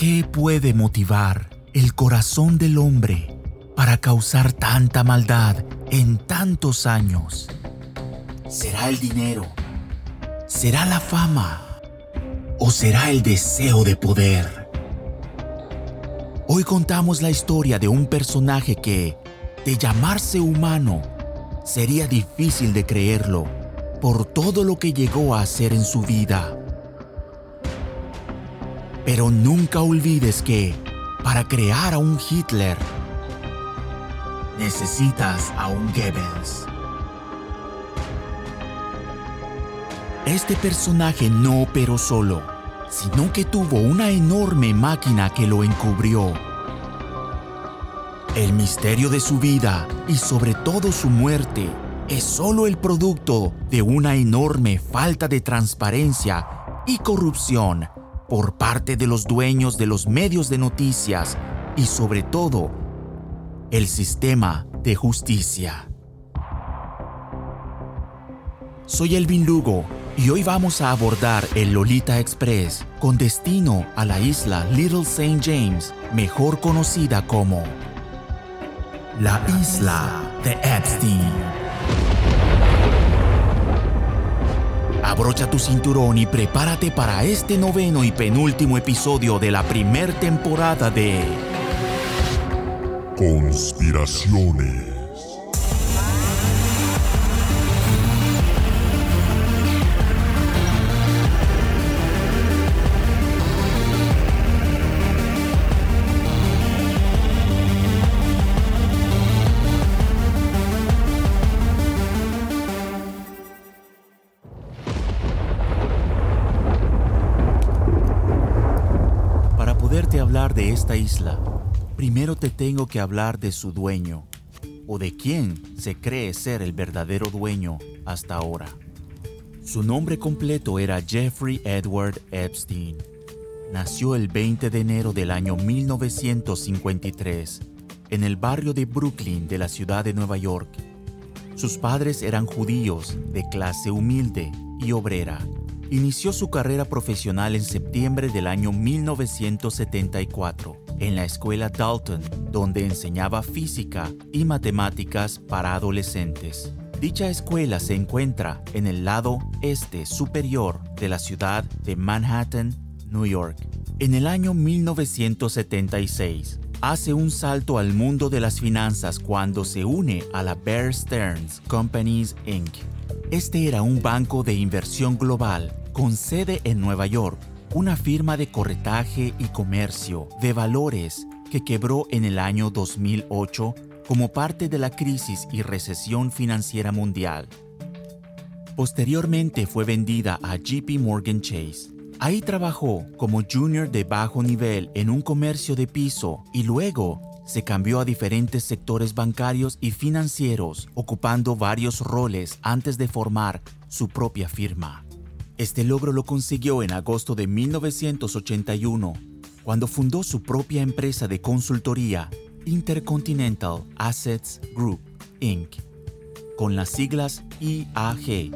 ¿Qué puede motivar el corazón del hombre para causar tanta maldad en tantos años? ¿Será el dinero? ¿Será la fama? ¿O será el deseo de poder? Hoy contamos la historia de un personaje que, de llamarse humano, sería difícil de creerlo por todo lo que llegó a hacer en su vida. Pero nunca olvides que, para crear a un Hitler, necesitas a un Goebbels. Este personaje no operó solo, sino que tuvo una enorme máquina que lo encubrió. El misterio de su vida y sobre todo su muerte es solo el producto de una enorme falta de transparencia y corrupción por parte de los dueños de los medios de noticias y sobre todo el sistema de justicia. Soy Elvin Lugo y hoy vamos a abordar el Lolita Express con destino a la isla Little St. James, mejor conocida como la isla de Epstein. Abrocha tu cinturón y prepárate para este noveno y penúltimo episodio de la primer temporada de Conspiraciones. Isla, primero te tengo que hablar de su dueño, o de quién se cree ser el verdadero dueño hasta ahora. Su nombre completo era Jeffrey Edward Epstein. Nació el 20 de enero del año 1953 en el barrio de Brooklyn de la ciudad de Nueva York. Sus padres eran judíos de clase humilde y obrera. Inició su carrera profesional en septiembre del año 1974 en la escuela Dalton, donde enseñaba física y matemáticas para adolescentes. Dicha escuela se encuentra en el lado este superior de la ciudad de Manhattan, New York. En el año 1976, hace un salto al mundo de las finanzas cuando se une a la Bear Stearns Companies Inc. Este era un banco de inversión global con sede en Nueva York, una firma de corretaje y comercio de valores que quebró en el año 2008 como parte de la crisis y recesión financiera mundial. Posteriormente fue vendida a JP Morgan Chase. Ahí trabajó como junior de bajo nivel en un comercio de piso y luego se cambió a diferentes sectores bancarios y financieros, ocupando varios roles antes de formar su propia firma. Este logro lo consiguió en agosto de 1981, cuando fundó su propia empresa de consultoría, Intercontinental Assets Group, Inc., con las siglas IAG.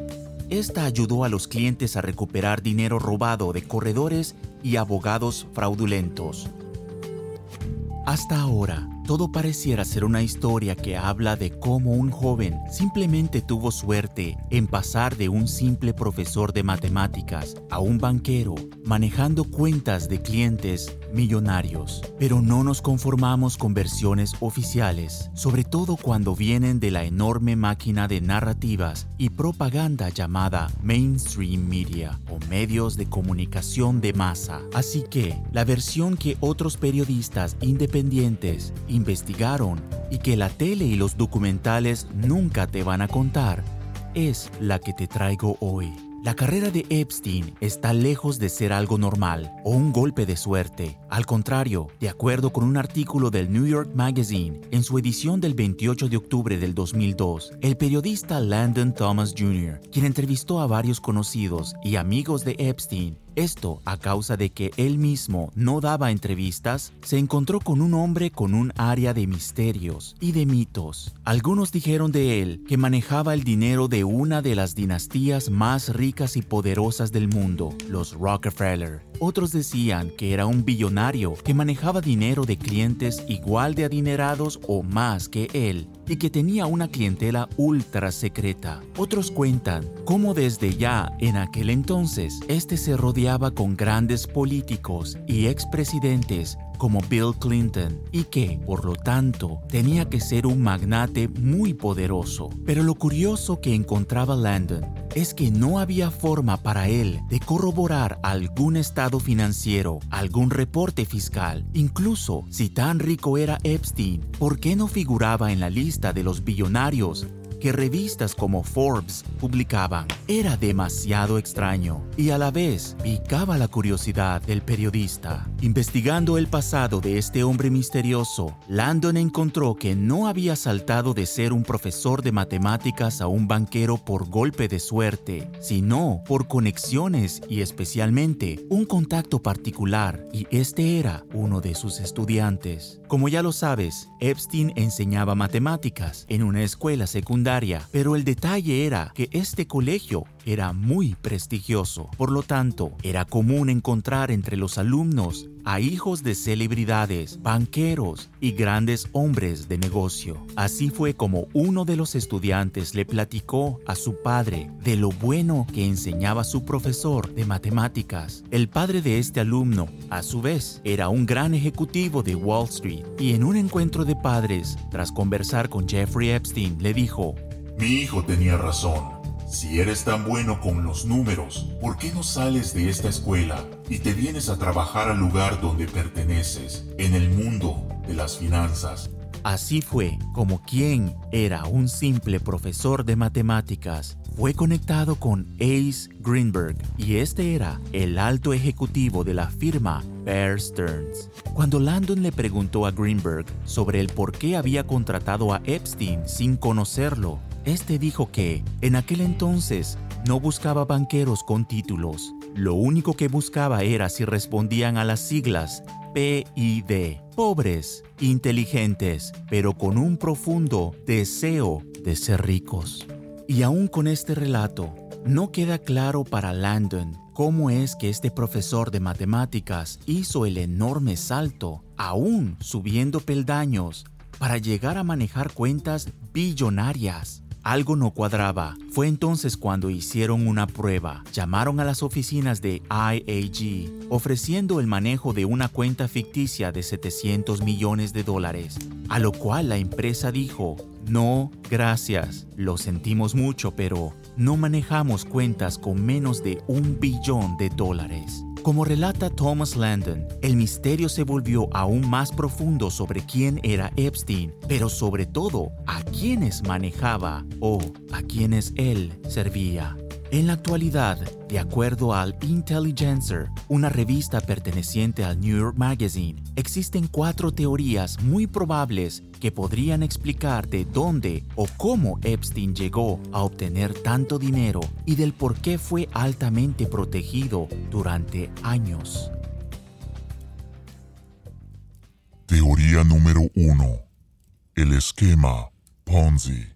Esta ayudó a los clientes a recuperar dinero robado de corredores y abogados fraudulentos. Hasta ahora, todo pareciera ser una historia que habla de cómo un joven simplemente tuvo suerte en pasar de un simple profesor de matemáticas a un banquero manejando cuentas de clientes millonarios. Pero no nos conformamos con versiones oficiales, sobre todo cuando vienen de la enorme máquina de narrativas y propaganda llamada mainstream media o medios de comunicación de masa. Así que la versión que otros periodistas independientes investigaron y que la tele y los documentales nunca te van a contar, es la que te traigo hoy. La carrera de Epstein está lejos de ser algo normal o un golpe de suerte. Al contrario, de acuerdo con un artículo del New York Magazine en su edición del 28 de octubre del 2002, el periodista Landon Thomas Jr., quien entrevistó a varios conocidos y amigos de Epstein, esto a causa de que él mismo no daba entrevistas, se encontró con un hombre con un área de misterios y de mitos. Algunos dijeron de él que manejaba el dinero de una de las dinastías más ricas y poderosas del mundo, los Rockefeller. Otros decían que era un billonario que manejaba dinero de clientes igual de adinerados o más que él y que tenía una clientela ultra secreta. Otros cuentan cómo desde ya en aquel entonces este se rodeaba con grandes políticos y expresidentes como Bill Clinton y que, por lo tanto, tenía que ser un magnate muy poderoso. Pero lo curioso que encontraba Landon es que no había forma para él de corroborar algún estado financiero, algún reporte fiscal. Incluso si tan rico era Epstein, ¿por qué no figuraba en la lista de los billonarios que revistas como Forbes publicaban era demasiado extraño y a la vez picaba la curiosidad del periodista. Investigando el pasado de este hombre misterioso, Landon encontró que no había saltado de ser un profesor de matemáticas a un banquero por golpe de suerte, sino por conexiones y especialmente un contacto particular, y este era uno de sus estudiantes. Como ya lo sabes, Epstein enseñaba matemáticas en una escuela secundaria, pero el detalle era que este colegio era muy prestigioso. Por lo tanto, era común encontrar entre los alumnos a hijos de celebridades, banqueros y grandes hombres de negocio. Así fue como uno de los estudiantes le platicó a su padre de lo bueno que enseñaba su profesor de matemáticas. El padre de este alumno, a su vez, era un gran ejecutivo de Wall Street y en un encuentro de padres, tras conversar con Jeffrey Epstein, le dijo, Mi hijo tenía razón. Si eres tan bueno con los números, ¿por qué no sales de esta escuela y te vienes a trabajar al lugar donde perteneces, en el mundo de las finanzas? Así fue como quien era un simple profesor de matemáticas fue conectado con Ace Greenberg y este era el alto ejecutivo de la firma Bear Stearns. Cuando Landon le preguntó a Greenberg sobre el por qué había contratado a Epstein sin conocerlo, este dijo que, en aquel entonces, no buscaba banqueros con títulos. Lo único que buscaba era si respondían a las siglas PID. Pobres, inteligentes, pero con un profundo deseo de ser ricos. Y aún con este relato, no queda claro para Landon cómo es que este profesor de matemáticas hizo el enorme salto, aún subiendo peldaños, para llegar a manejar cuentas billonarias. Algo no cuadraba. Fue entonces cuando hicieron una prueba. Llamaron a las oficinas de IAG ofreciendo el manejo de una cuenta ficticia de 700 millones de dólares, a lo cual la empresa dijo, no, gracias, lo sentimos mucho, pero no manejamos cuentas con menos de un billón de dólares. Como relata Thomas Landon, el misterio se volvió aún más profundo sobre quién era Epstein, pero sobre todo a quiénes manejaba o a quienes él servía. En la actualidad, de acuerdo al Intelligencer, una revista perteneciente al New York Magazine, existen cuatro teorías muy probables que podrían explicar de dónde o cómo Epstein llegó a obtener tanto dinero y del por qué fue altamente protegido durante años. Teoría número 1. El esquema Ponzi.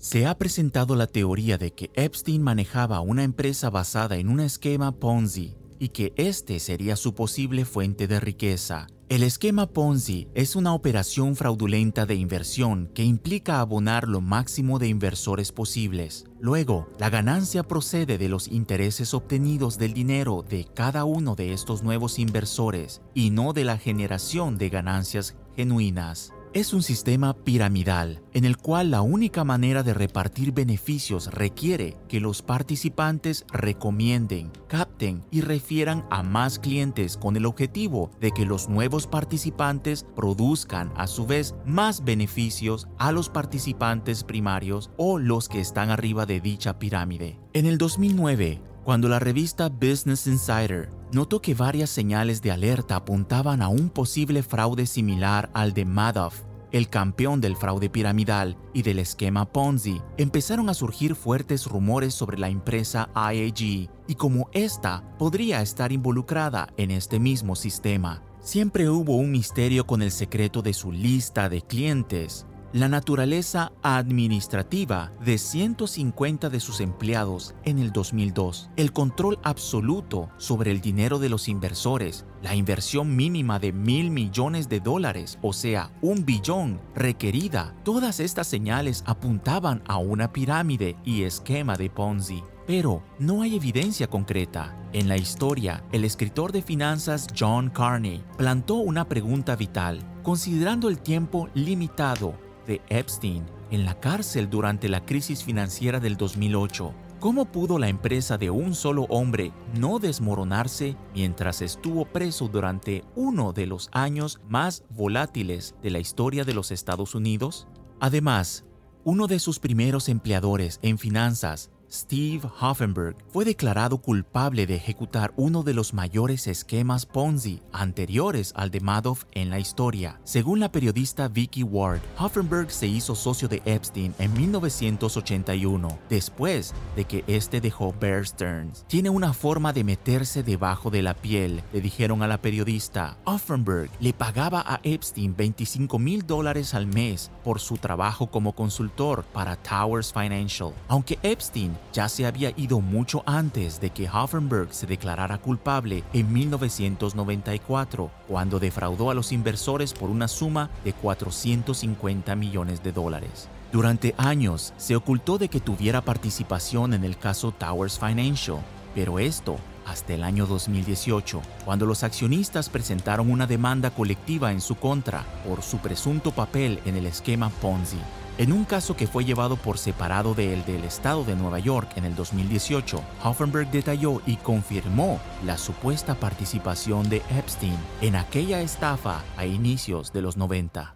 Se ha presentado la teoría de que Epstein manejaba una empresa basada en un esquema Ponzi y que este sería su posible fuente de riqueza. El esquema Ponzi es una operación fraudulenta de inversión que implica abonar lo máximo de inversores posibles. Luego, la ganancia procede de los intereses obtenidos del dinero de cada uno de estos nuevos inversores y no de la generación de ganancias genuinas. Es un sistema piramidal en el cual la única manera de repartir beneficios requiere que los participantes recomienden, capten y refieran a más clientes con el objetivo de que los nuevos participantes produzcan a su vez más beneficios a los participantes primarios o los que están arriba de dicha pirámide. En el 2009, cuando la revista Business Insider notó que varias señales de alerta apuntaban a un posible fraude similar al de Madoff, el campeón del fraude piramidal y del esquema Ponzi, empezaron a surgir fuertes rumores sobre la empresa IAG y cómo ésta podría estar involucrada en este mismo sistema. Siempre hubo un misterio con el secreto de su lista de clientes, la naturaleza administrativa de 150 de sus empleados en el 2002, el control absoluto sobre el dinero de los inversores, la inversión mínima de mil millones de dólares, o sea, un billón requerida, todas estas señales apuntaban a una pirámide y esquema de Ponzi. Pero no hay evidencia concreta. En la historia, el escritor de finanzas John Carney plantó una pregunta vital, considerando el tiempo limitado de Epstein en la cárcel durante la crisis financiera del 2008. ¿Cómo pudo la empresa de un solo hombre no desmoronarse mientras estuvo preso durante uno de los años más volátiles de la historia de los Estados Unidos? Además, uno de sus primeros empleadores en finanzas Steve Hoffenberg fue declarado culpable de ejecutar uno de los mayores esquemas Ponzi anteriores al de Madoff en la historia. Según la periodista Vicky Ward, Hoffenberg se hizo socio de Epstein en 1981, después de que este dejó Bear Stearns. Tiene una forma de meterse debajo de la piel, le dijeron a la periodista. Hoffenberg le pagaba a Epstein 25 mil dólares al mes por su trabajo como consultor para Towers Financial. Aunque Epstein ya se había ido mucho antes de que Hoffenberg se declarara culpable en 1994, cuando defraudó a los inversores por una suma de 450 millones de dólares. Durante años se ocultó de que tuviera participación en el caso Towers Financial, pero esto hasta el año 2018, cuando los accionistas presentaron una demanda colectiva en su contra por su presunto papel en el esquema Ponzi. En un caso que fue llevado por separado de el del estado de Nueva York en el 2018, Hoffenberg detalló y confirmó la supuesta participación de Epstein en aquella estafa a inicios de los 90.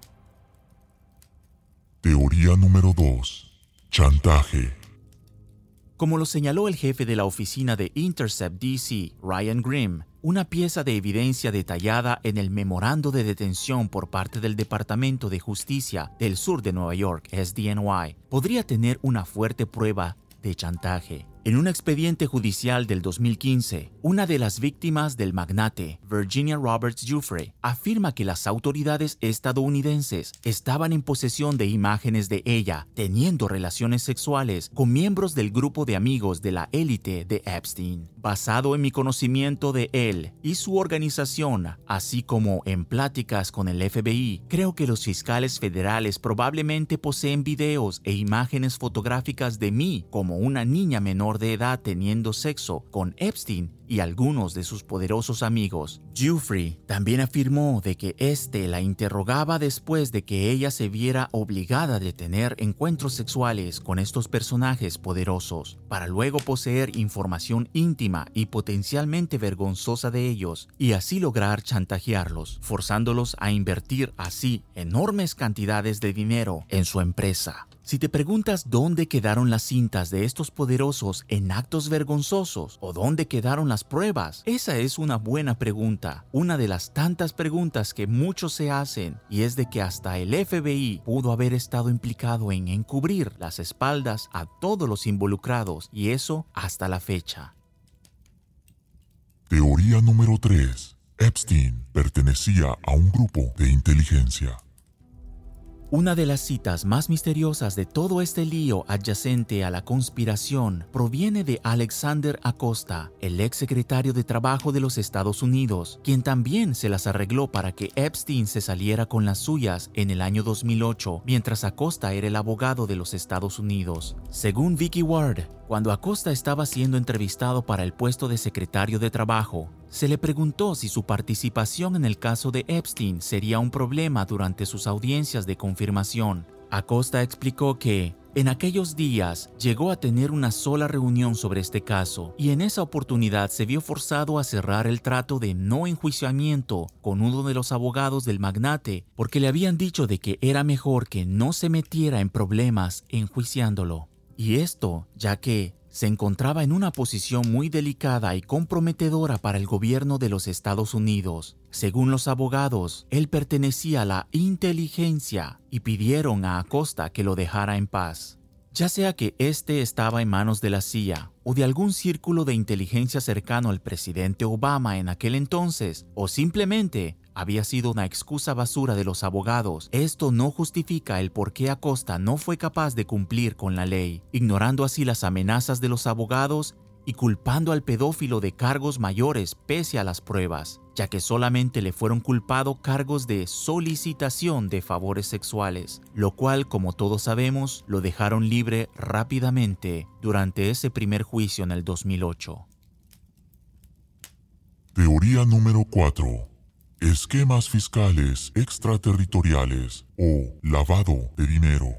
Teoría número 2. Chantaje. Como lo señaló el jefe de la oficina de Intercept DC, Ryan Grimm, una pieza de evidencia detallada en el memorando de detención por parte del Departamento de Justicia del Sur de Nueva York, SDNY, podría tener una fuerte prueba de chantaje. En un expediente judicial del 2015, una de las víctimas del magnate, Virginia Roberts Giuffre, afirma que las autoridades estadounidenses estaban en posesión de imágenes de ella teniendo relaciones sexuales con miembros del grupo de amigos de la élite de Epstein. Basado en mi conocimiento de él y su organización, así como en pláticas con el FBI, creo que los fiscales federales probablemente poseen videos e imágenes fotográficas de mí como una niña menor de edad teniendo sexo con Epstein y algunos de sus poderosos amigos. Jeffrey también afirmó de que éste la interrogaba después de que ella se viera obligada de tener encuentros sexuales con estos personajes poderosos, para luego poseer información íntima y potencialmente vergonzosa de ellos, y así lograr chantajearlos, forzándolos a invertir así enormes cantidades de dinero en su empresa. Si te preguntas dónde quedaron las cintas de estos poderosos en actos vergonzosos o dónde quedaron las pruebas, esa es una buena pregunta, una de las tantas preguntas que muchos se hacen y es de que hasta el FBI pudo haber estado implicado en encubrir las espaldas a todos los involucrados y eso hasta la fecha. Teoría número 3. Epstein pertenecía a un grupo de inteligencia. Una de las citas más misteriosas de todo este lío adyacente a la conspiración proviene de Alexander Acosta, el ex secretario de Trabajo de los Estados Unidos, quien también se las arregló para que Epstein se saliera con las suyas en el año 2008, mientras Acosta era el abogado de los Estados Unidos. Según Vicky Ward, cuando Acosta estaba siendo entrevistado para el puesto de secretario de Trabajo, se le preguntó si su participación en el caso de Epstein sería un problema durante sus audiencias de confirmación. Acosta explicó que, en aquellos días llegó a tener una sola reunión sobre este caso y en esa oportunidad se vio forzado a cerrar el trato de no enjuiciamiento con uno de los abogados del magnate porque le habían dicho de que era mejor que no se metiera en problemas enjuiciándolo. Y esto ya que se encontraba en una posición muy delicada y comprometedora para el gobierno de los Estados Unidos. Según los abogados, él pertenecía a la inteligencia y pidieron a Acosta que lo dejara en paz. Ya sea que éste estaba en manos de la CIA o de algún círculo de inteligencia cercano al presidente Obama en aquel entonces, o simplemente había sido una excusa basura de los abogados, esto no justifica el por qué Acosta no fue capaz de cumplir con la ley, ignorando así las amenazas de los abogados y culpando al pedófilo de cargos mayores pese a las pruebas, ya que solamente le fueron culpados cargos de solicitación de favores sexuales, lo cual, como todos sabemos, lo dejaron libre rápidamente durante ese primer juicio en el 2008. Teoría número 4. Esquemas fiscales extraterritoriales o lavado de dinero.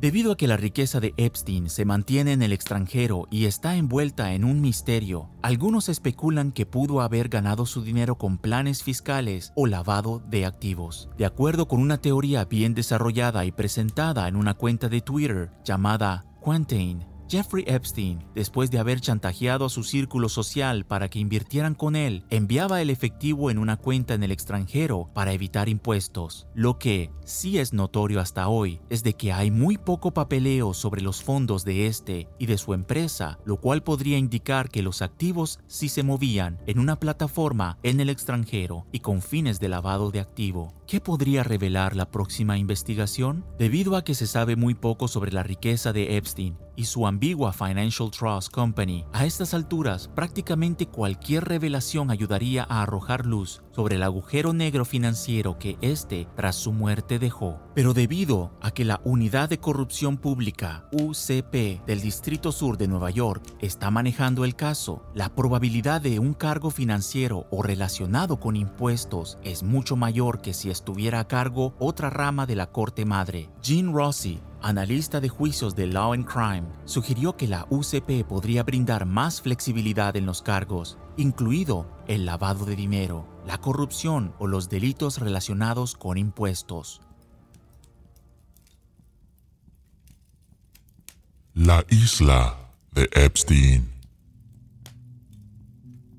Debido a que la riqueza de Epstein se mantiene en el extranjero y está envuelta en un misterio, algunos especulan que pudo haber ganado su dinero con planes fiscales o lavado de activos. De acuerdo con una teoría bien desarrollada y presentada en una cuenta de Twitter llamada Quantain, Jeffrey Epstein, después de haber chantajeado a su círculo social para que invirtieran con él, enviaba el efectivo en una cuenta en el extranjero para evitar impuestos. Lo que sí es notorio hasta hoy es de que hay muy poco papeleo sobre los fondos de este y de su empresa, lo cual podría indicar que los activos sí se movían en una plataforma en el extranjero y con fines de lavado de activo. ¿Qué podría revelar la próxima investigación? Debido a que se sabe muy poco sobre la riqueza de Epstein y su ambigua Financial Trust Company, a estas alturas prácticamente cualquier revelación ayudaría a arrojar luz sobre el agujero negro financiero que éste tras su muerte dejó. Pero debido a que la Unidad de Corrupción Pública, UCP, del Distrito Sur de Nueva York está manejando el caso, la probabilidad de un cargo financiero o relacionado con impuestos es mucho mayor que si estuviera a cargo otra rama de la Corte Madre. Gene Rossi, analista de juicios de Law and Crime, sugirió que la UCP podría brindar más flexibilidad en los cargos, incluido el lavado de dinero, la corrupción o los delitos relacionados con impuestos. La isla de Epstein.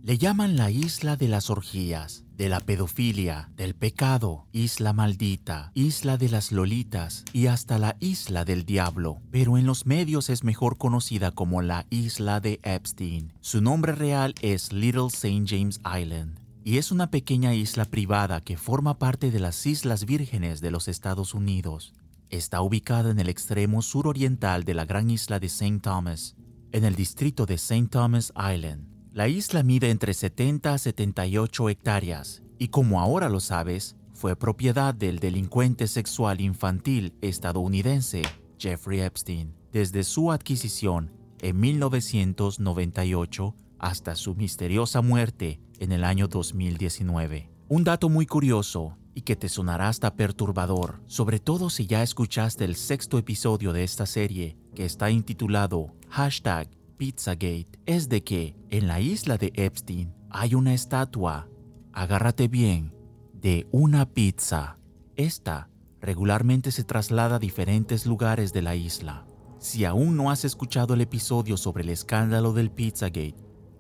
Le llaman la isla de las orgías de la pedofilia, del pecado, isla maldita, isla de las lolitas y hasta la isla del diablo, pero en los medios es mejor conocida como la isla de Epstein. Su nombre real es Little St. James Island y es una pequeña isla privada que forma parte de las Islas Vírgenes de los Estados Unidos. Está ubicada en el extremo suroriental de la gran isla de St. Thomas, en el distrito de St. Thomas Island. La isla mide entre 70 a 78 hectáreas y como ahora lo sabes, fue propiedad del delincuente sexual infantil estadounidense Jeffrey Epstein desde su adquisición en 1998 hasta su misteriosa muerte en el año 2019. Un dato muy curioso y que te sonará hasta perturbador, sobre todo si ya escuchaste el sexto episodio de esta serie que está intitulado hashtag Pizzagate es de que en la isla de Epstein hay una estatua, agárrate bien, de una pizza. Esta regularmente se traslada a diferentes lugares de la isla. Si aún no has escuchado el episodio sobre el escándalo del Pizzagate,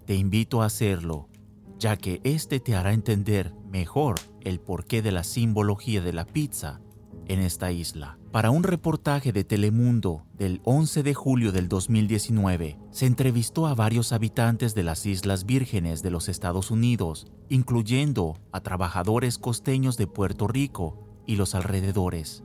te invito a hacerlo, ya que este te hará entender mejor el porqué de la simbología de la pizza en esta isla. Para un reportaje de Telemundo del 11 de julio del 2019, se entrevistó a varios habitantes de las Islas Vírgenes de los Estados Unidos, incluyendo a trabajadores costeños de Puerto Rico y los alrededores.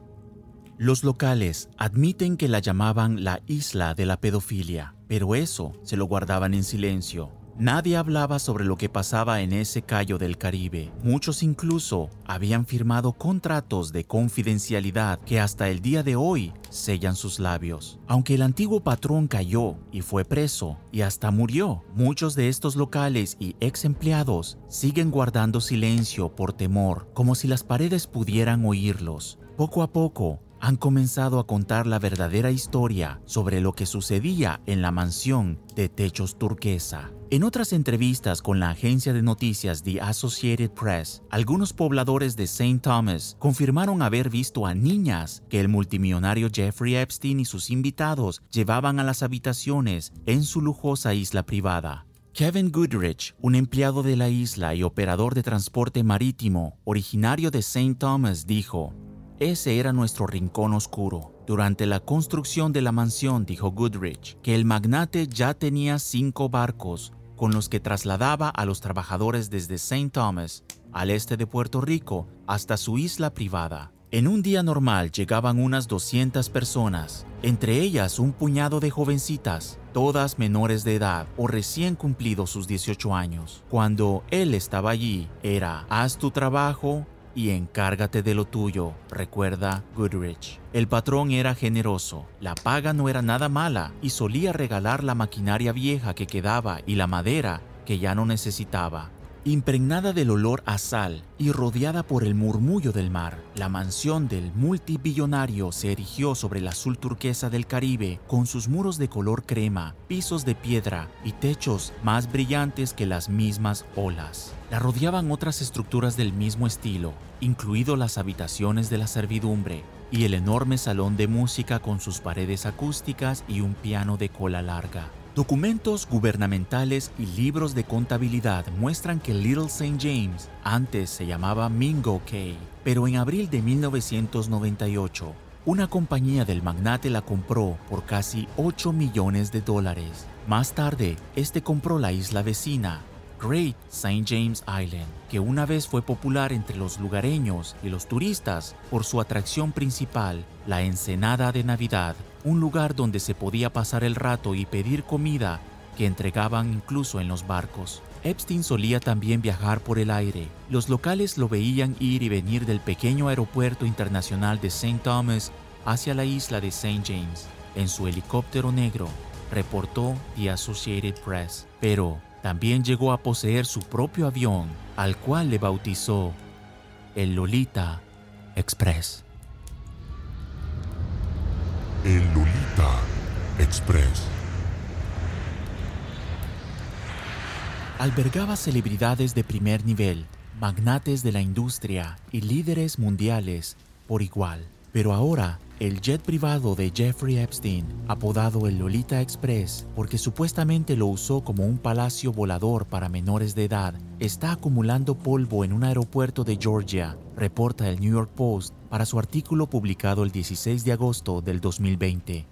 Los locales admiten que la llamaban la isla de la pedofilia, pero eso se lo guardaban en silencio Nadie hablaba sobre lo que pasaba en ese callo del Caribe. Muchos incluso habían firmado contratos de confidencialidad que hasta el día de hoy sellan sus labios. Aunque el antiguo patrón cayó y fue preso y hasta murió, muchos de estos locales y ex empleados siguen guardando silencio por temor, como si las paredes pudieran oírlos. Poco a poco, han comenzado a contar la verdadera historia sobre lo que sucedía en la mansión de techos turquesa. En otras entrevistas con la agencia de noticias The Associated Press, algunos pobladores de St. Thomas confirmaron haber visto a niñas que el multimillonario Jeffrey Epstein y sus invitados llevaban a las habitaciones en su lujosa isla privada. Kevin Goodrich, un empleado de la isla y operador de transporte marítimo originario de St. Thomas, dijo, ese era nuestro rincón oscuro. Durante la construcción de la mansión, dijo Goodrich, que el magnate ya tenía cinco barcos con los que trasladaba a los trabajadores desde St. Thomas, al este de Puerto Rico, hasta su isla privada. En un día normal llegaban unas 200 personas, entre ellas un puñado de jovencitas, todas menores de edad o recién cumplidos sus 18 años. Cuando él estaba allí, era haz tu trabajo y encárgate de lo tuyo, recuerda Goodrich. El patrón era generoso, la paga no era nada mala y solía regalar la maquinaria vieja que quedaba y la madera que ya no necesitaba. Impregnada del olor a sal y rodeada por el murmullo del mar, la mansión del multibillonario se erigió sobre el azul turquesa del Caribe con sus muros de color crema, pisos de piedra y techos más brillantes que las mismas olas. La rodeaban otras estructuras del mismo estilo, incluido las habitaciones de la servidumbre y el enorme salón de música con sus paredes acústicas y un piano de cola larga. Documentos gubernamentales y libros de contabilidad muestran que Little St. James antes se llamaba Mingo Cay, pero en abril de 1998, una compañía del magnate la compró por casi 8 millones de dólares. Más tarde, este compró la isla vecina, Great St. James Island, que una vez fue popular entre los lugareños y los turistas por su atracción principal, la Ensenada de Navidad, un lugar donde se podía pasar el rato y pedir comida que entregaban incluso en los barcos. Epstein solía también viajar por el aire. Los locales lo veían ir y venir del pequeño aeropuerto internacional de St. Thomas hacia la isla de St. James en su helicóptero negro, reportó The Associated Press. Pero también llegó a poseer su propio avión, al cual le bautizó el Lolita Express. El Lolita Express. Albergaba celebridades de primer nivel, magnates de la industria y líderes mundiales por igual. Pero ahora el jet privado de Jeffrey Epstein, apodado el Lolita Express porque supuestamente lo usó como un palacio volador para menores de edad, está acumulando polvo en un aeropuerto de Georgia, reporta el New York Post para su artículo publicado el 16 de agosto del 2020.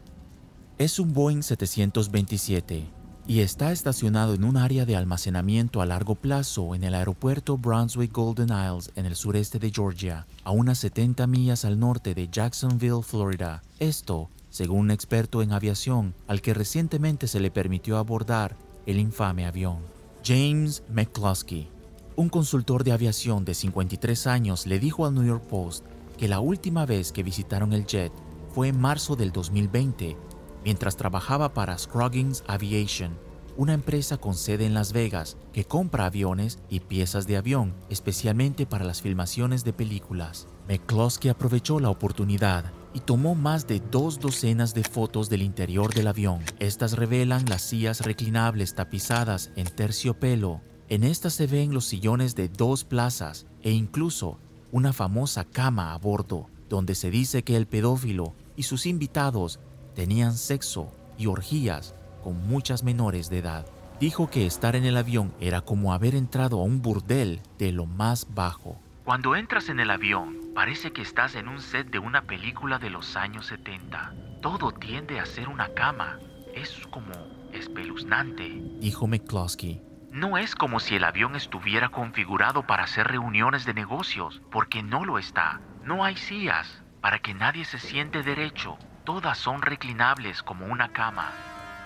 Es un Boeing 727 y está estacionado en un área de almacenamiento a largo plazo en el aeropuerto Brunswick Golden Isles en el sureste de Georgia, a unas 70 millas al norte de Jacksonville, Florida. Esto, según un experto en aviación al que recientemente se le permitió abordar el infame avión. James McCloskey, un consultor de aviación de 53 años, le dijo al New York Post que la última vez que visitaron el jet fue en marzo del 2020 mientras trabajaba para Scroggins Aviation, una empresa con sede en Las Vegas que compra aviones y piezas de avión, especialmente para las filmaciones de películas. McCloskey aprovechó la oportunidad y tomó más de dos docenas de fotos del interior del avión. Estas revelan las sillas reclinables tapizadas en terciopelo. En estas se ven los sillones de dos plazas e incluso una famosa cama a bordo, donde se dice que el pedófilo y sus invitados tenían sexo y orgías con muchas menores de edad. Dijo que estar en el avión era como haber entrado a un burdel de lo más bajo. Cuando entras en el avión, parece que estás en un set de una película de los años 70. Todo tiende a ser una cama. Es como espeluznante, dijo McCloskey. No es como si el avión estuviera configurado para hacer reuniones de negocios, porque no lo está. No hay sillas para que nadie se siente derecho Todas son reclinables como una cama.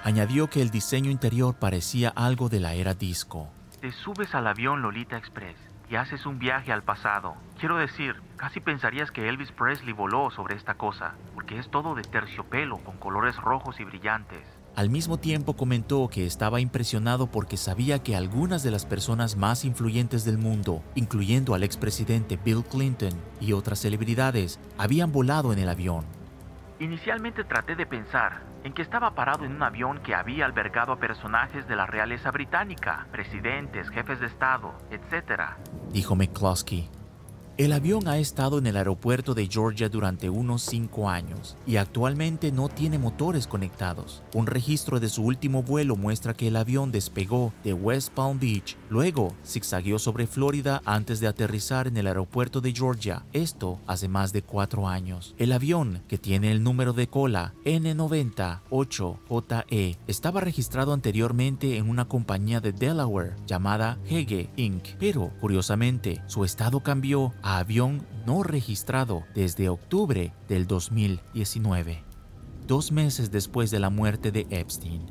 Añadió que el diseño interior parecía algo de la era disco. Te subes al avión Lolita Express y haces un viaje al pasado. Quiero decir, casi pensarías que Elvis Presley voló sobre esta cosa, porque es todo de terciopelo con colores rojos y brillantes. Al mismo tiempo comentó que estaba impresionado porque sabía que algunas de las personas más influyentes del mundo, incluyendo al expresidente Bill Clinton y otras celebridades, habían volado en el avión. Inicialmente traté de pensar en que estaba parado en un avión que había albergado a personajes de la realeza británica, presidentes, jefes de Estado, etc. Dijo McCloskey. El avión ha estado en el aeropuerto de Georgia durante unos 5 años y actualmente no tiene motores conectados. Un registro de su último vuelo muestra que el avión despegó de West Palm Beach, luego zigzagueó sobre Florida antes de aterrizar en el aeropuerto de Georgia, esto hace más de 4 años. El avión, que tiene el número de cola N98JE, estaba registrado anteriormente en una compañía de Delaware llamada Hege Inc., pero curiosamente su estado cambió a avión no registrado desde octubre del 2019, dos meses después de la muerte de Epstein.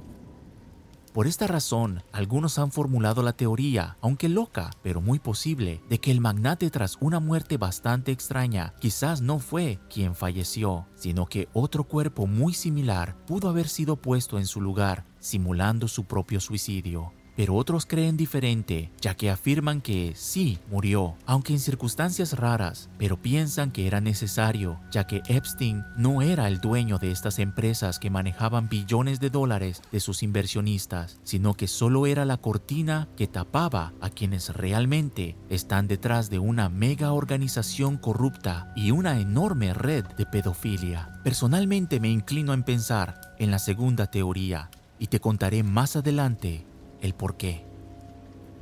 Por esta razón, algunos han formulado la teoría, aunque loca, pero muy posible, de que el magnate tras una muerte bastante extraña quizás no fue quien falleció, sino que otro cuerpo muy similar pudo haber sido puesto en su lugar, simulando su propio suicidio pero otros creen diferente, ya que afirman que sí murió, aunque en circunstancias raras, pero piensan que era necesario, ya que Epstein no era el dueño de estas empresas que manejaban billones de dólares de sus inversionistas, sino que solo era la cortina que tapaba a quienes realmente están detrás de una mega organización corrupta y una enorme red de pedofilia. Personalmente me inclino en pensar en la segunda teoría, y te contaré más adelante el por qué.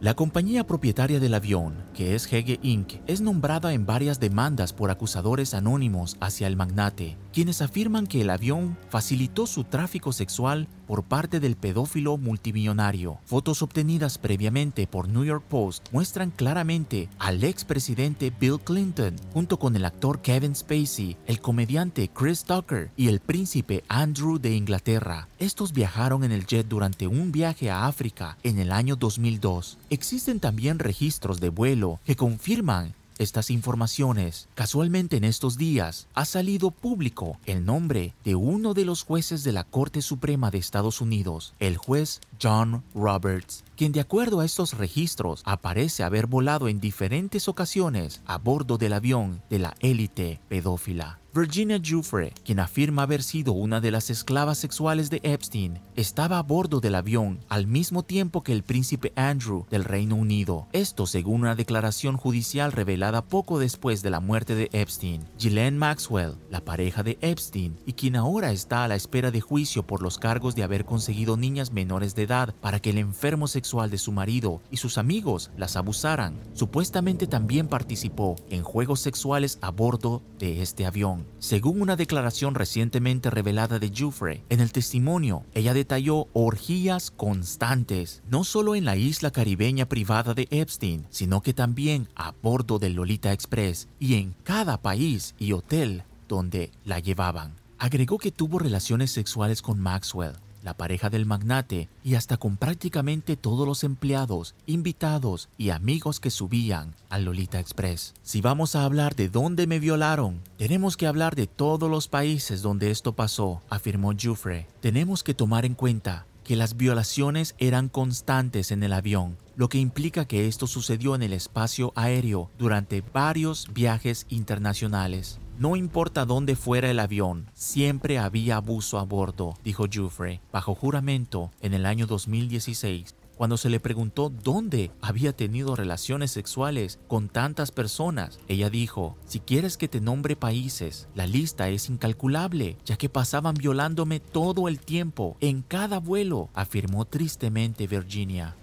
La compañía propietaria del avión, que es Hege Inc., es nombrada en varias demandas por acusadores anónimos hacia el magnate, quienes afirman que el avión facilitó su tráfico sexual por parte del pedófilo multimillonario. Fotos obtenidas previamente por New York Post muestran claramente al expresidente Bill Clinton junto con el actor Kevin Spacey, el comediante Chris Tucker y el príncipe Andrew de Inglaterra. Estos viajaron en el jet durante un viaje a África en el año 2002. Existen también registros de vuelo que confirman estas informaciones. Casualmente en estos días ha salido público el nombre de uno de los jueces de la Corte Suprema de Estados Unidos, el juez John Roberts, quien de acuerdo a estos registros aparece haber volado en diferentes ocasiones a bordo del avión de la élite pedófila. Virginia Giuffre, quien afirma haber sido una de las esclavas sexuales de Epstein, estaba a bordo del avión al mismo tiempo que el príncipe Andrew del Reino Unido. Esto según una declaración judicial revelada poco después de la muerte de Epstein. Ghislaine Maxwell, la pareja de Epstein, y quien ahora está a la espera de juicio por los cargos de haber conseguido niñas menores de edad para que el enfermo sexual de su marido y sus amigos las abusaran, supuestamente también participó en juegos sexuales a bordo de este avión. Según una declaración recientemente revelada de Jufre, en el testimonio ella detalló orgías constantes, no solo en la isla caribeña privada de Epstein, sino que también a bordo del Lolita Express y en cada país y hotel donde la llevaban. Agregó que tuvo relaciones sexuales con Maxwell, la pareja del magnate y hasta con prácticamente todos los empleados, invitados y amigos que subían al Lolita Express. Si vamos a hablar de dónde me violaron, tenemos que hablar de todos los países donde esto pasó, afirmó Jufre. Tenemos que tomar en cuenta que las violaciones eran constantes en el avión, lo que implica que esto sucedió en el espacio aéreo durante varios viajes internacionales. No importa dónde fuera el avión, siempre había abuso a bordo, dijo Jufre, bajo juramento en el año 2016, cuando se le preguntó dónde había tenido relaciones sexuales con tantas personas. Ella dijo, si quieres que te nombre países, la lista es incalculable, ya que pasaban violándome todo el tiempo, en cada vuelo, afirmó tristemente Virginia.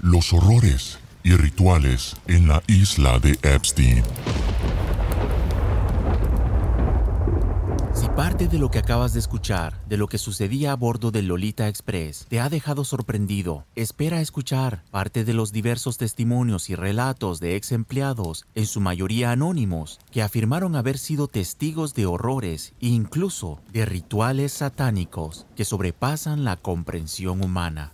Los horrores y rituales en la isla de Epstein. Si parte de lo que acabas de escuchar, de lo que sucedía a bordo del Lolita Express, te ha dejado sorprendido, espera escuchar parte de los diversos testimonios y relatos de ex empleados, en su mayoría anónimos, que afirmaron haber sido testigos de horrores e incluso de rituales satánicos que sobrepasan la comprensión humana.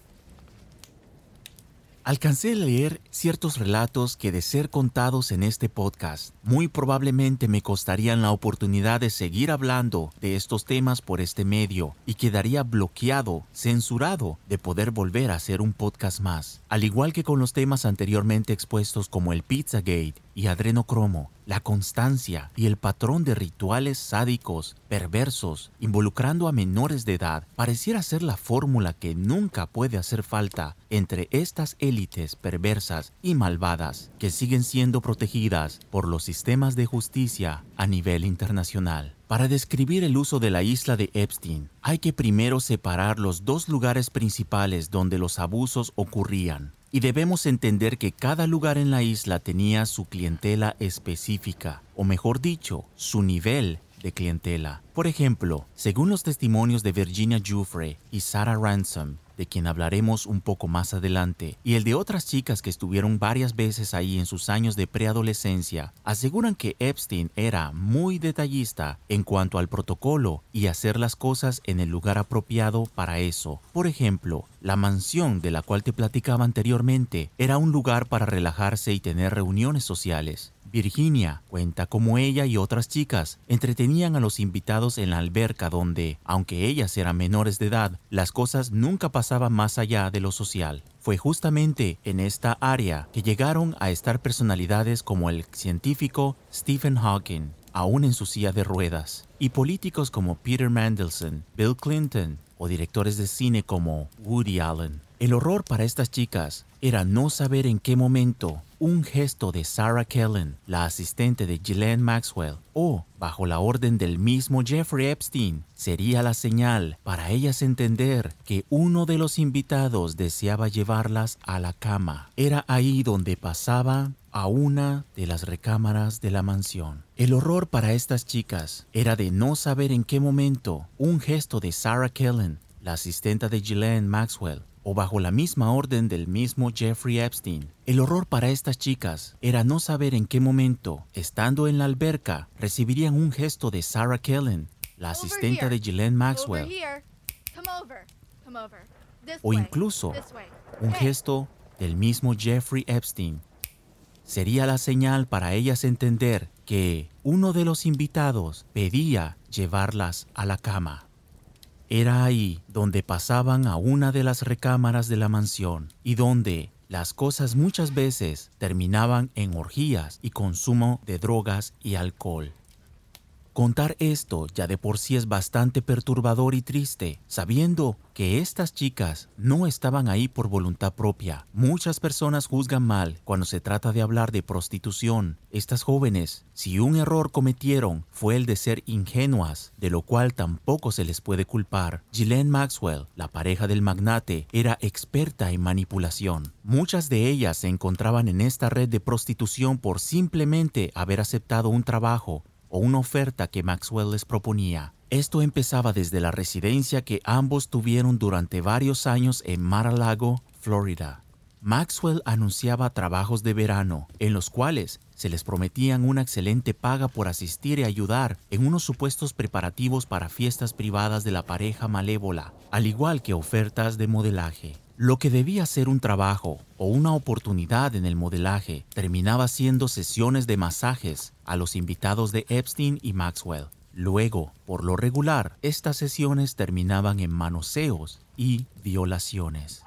Alcancé a leer ciertos relatos que de ser contados en este podcast, muy probablemente me costarían la oportunidad de seguir hablando de estos temas por este medio y quedaría bloqueado, censurado de poder volver a hacer un podcast más. Al igual que con los temas anteriormente expuestos como el Pizzagate y Adrenocromo, la constancia y el patrón de rituales sádicos, perversos, involucrando a menores de edad, pareciera ser la fórmula que nunca puede hacer falta entre estas élites perversas y malvadas que siguen siendo protegidas por los sistemas de justicia a nivel internacional. Para describir el uso de la isla de Epstein, hay que primero separar los dos lugares principales donde los abusos ocurrían, y debemos entender que cada lugar en la isla tenía su clientela específica, o mejor dicho, su nivel de clientela. Por ejemplo, según los testimonios de Virginia Giuffre y Sarah Ransom, de quien hablaremos un poco más adelante, y el de otras chicas que estuvieron varias veces ahí en sus años de preadolescencia, aseguran que Epstein era muy detallista en cuanto al protocolo y hacer las cosas en el lugar apropiado para eso. Por ejemplo, la mansión de la cual te platicaba anteriormente era un lugar para relajarse y tener reuniones sociales. Virginia cuenta cómo ella y otras chicas entretenían a los invitados en la alberca donde, aunque ellas eran menores de edad, las cosas nunca pasaban más allá de lo social. Fue justamente en esta área que llegaron a estar personalidades como el científico Stephen Hawking, aún en su silla de ruedas, y políticos como Peter Mandelson, Bill Clinton o directores de cine como Woody Allen. El horror para estas chicas era no saber en qué momento un gesto de Sarah Kellen, la asistente de Ghislaine Maxwell, o bajo la orden del mismo Jeffrey Epstein, sería la señal para ellas entender que uno de los invitados deseaba llevarlas a la cama. Era ahí donde pasaba a una de las recámaras de la mansión. El horror para estas chicas era de no saber en qué momento un gesto de Sarah Kellen, la asistente de Ghislaine Maxwell, o bajo la misma orden del mismo Jeffrey Epstein. El horror para estas chicas era no saber en qué momento, estando en la alberca, recibirían un gesto de Sarah Kellen, la asistente de Ghislaine Maxwell, o incluso un gesto del mismo Jeffrey Epstein. Sería la señal para ellas entender que uno de los invitados pedía llevarlas a la cama. Era ahí donde pasaban a una de las recámaras de la mansión y donde las cosas muchas veces terminaban en orgías y consumo de drogas y alcohol. Contar esto ya de por sí es bastante perturbador y triste, sabiendo que estas chicas no estaban ahí por voluntad propia. Muchas personas juzgan mal cuando se trata de hablar de prostitución. Estas jóvenes, si un error cometieron, fue el de ser ingenuas, de lo cual tampoco se les puede culpar. Ghislaine Maxwell, la pareja del magnate, era experta en manipulación. Muchas de ellas se encontraban en esta red de prostitución por simplemente haber aceptado un trabajo o una oferta que Maxwell les proponía. Esto empezaba desde la residencia que ambos tuvieron durante varios años en Mar-a-Lago, Florida. Maxwell anunciaba trabajos de verano, en los cuales se les prometían una excelente paga por asistir y ayudar en unos supuestos preparativos para fiestas privadas de la pareja malévola, al igual que ofertas de modelaje. Lo que debía ser un trabajo o una oportunidad en el modelaje terminaba siendo sesiones de masajes a los invitados de Epstein y Maxwell. Luego, por lo regular, estas sesiones terminaban en manoseos y violaciones.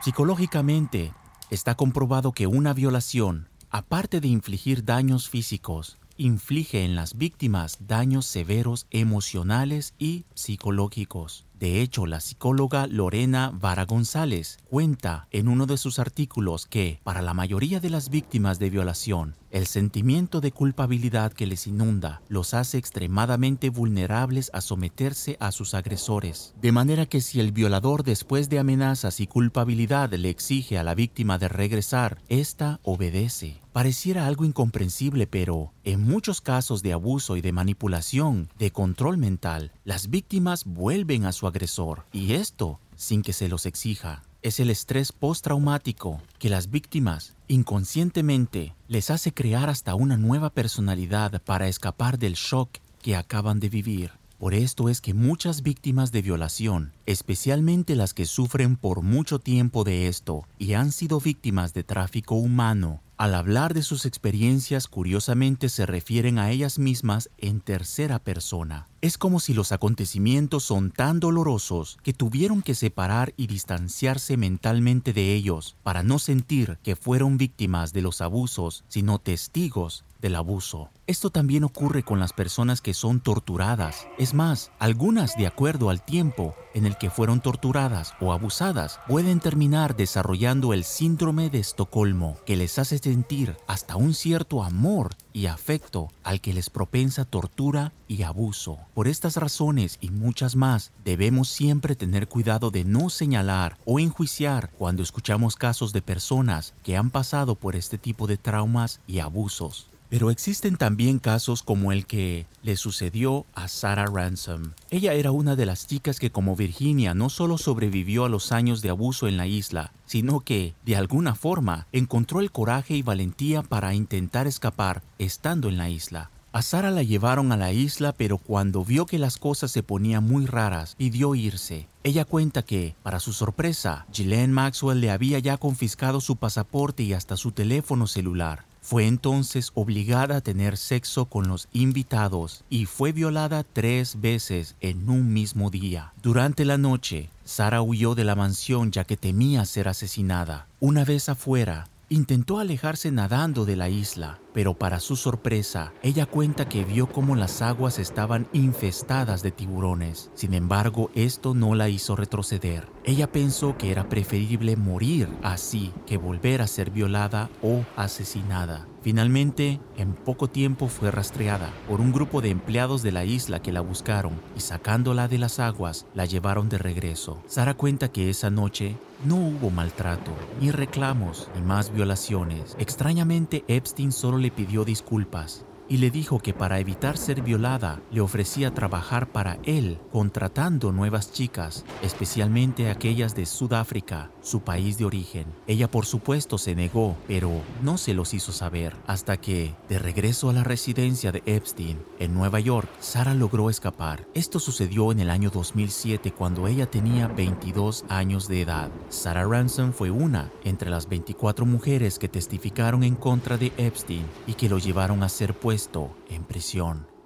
Psicológicamente, está comprobado que una violación, aparte de infligir daños físicos, inflige en las víctimas daños severos emocionales y psicológicos. De hecho, la psicóloga Lorena Vara González cuenta en uno de sus artículos que, para la mayoría de las víctimas de violación, el sentimiento de culpabilidad que les inunda los hace extremadamente vulnerables a someterse a sus agresores. De manera que si el violador después de amenazas y culpabilidad le exige a la víctima de regresar, ésta obedece. Pareciera algo incomprensible, pero en muchos casos de abuso y de manipulación, de control mental, las víctimas vuelven a su agresor, y esto sin que se los exija. Es el estrés postraumático que las víctimas inconscientemente les hace crear hasta una nueva personalidad para escapar del shock que acaban de vivir. Por esto es que muchas víctimas de violación, especialmente las que sufren por mucho tiempo de esto y han sido víctimas de tráfico humano, al hablar de sus experiencias curiosamente se refieren a ellas mismas en tercera persona. Es como si los acontecimientos son tan dolorosos que tuvieron que separar y distanciarse mentalmente de ellos para no sentir que fueron víctimas de los abusos, sino testigos del abuso. Esto también ocurre con las personas que son torturadas. Es más, algunas, de acuerdo al tiempo en el que fueron torturadas o abusadas, pueden terminar desarrollando el síndrome de Estocolmo, que les hace sentir hasta un cierto amor y afecto al que les propensa tortura y abuso. Por estas razones y muchas más, debemos siempre tener cuidado de no señalar o enjuiciar cuando escuchamos casos de personas que han pasado por este tipo de traumas y abusos. Pero existen también casos como el que le sucedió a Sarah Ransom. Ella era una de las chicas que como Virginia no solo sobrevivió a los años de abuso en la isla, sino que, de alguna forma, encontró el coraje y valentía para intentar escapar estando en la isla. A Sara la llevaron a la isla, pero cuando vio que las cosas se ponían muy raras, pidió irse. Ella cuenta que, para su sorpresa, Ghislaine Maxwell le había ya confiscado su pasaporte y hasta su teléfono celular. Fue entonces obligada a tener sexo con los invitados y fue violada tres veces en un mismo día. Durante la noche, Sara huyó de la mansión ya que temía ser asesinada. Una vez afuera, intentó alejarse nadando de la isla, pero para su sorpresa, ella cuenta que vio cómo las aguas estaban infestadas de tiburones. Sin embargo, esto no la hizo retroceder. Ella pensó que era preferible morir así que volver a ser violada o asesinada. Finalmente, en poco tiempo fue rastreada por un grupo de empleados de la isla que la buscaron y sacándola de las aguas, la llevaron de regreso. Sara cuenta que esa noche no hubo maltrato, ni reclamos, ni más violaciones. Extrañamente, Epstein solo le pidió disculpas y le dijo que para evitar ser violada le ofrecía trabajar para él contratando nuevas chicas, especialmente aquellas de Sudáfrica, su país de origen. Ella por supuesto se negó, pero no se los hizo saber hasta que, de regreso a la residencia de Epstein en Nueva York, Sara logró escapar. Esto sucedió en el año 2007 cuando ella tenía 22 años de edad. Sarah Ransom fue una entre las 24 mujeres que testificaron en contra de Epstein y que lo llevaron a ser puesto en prisión.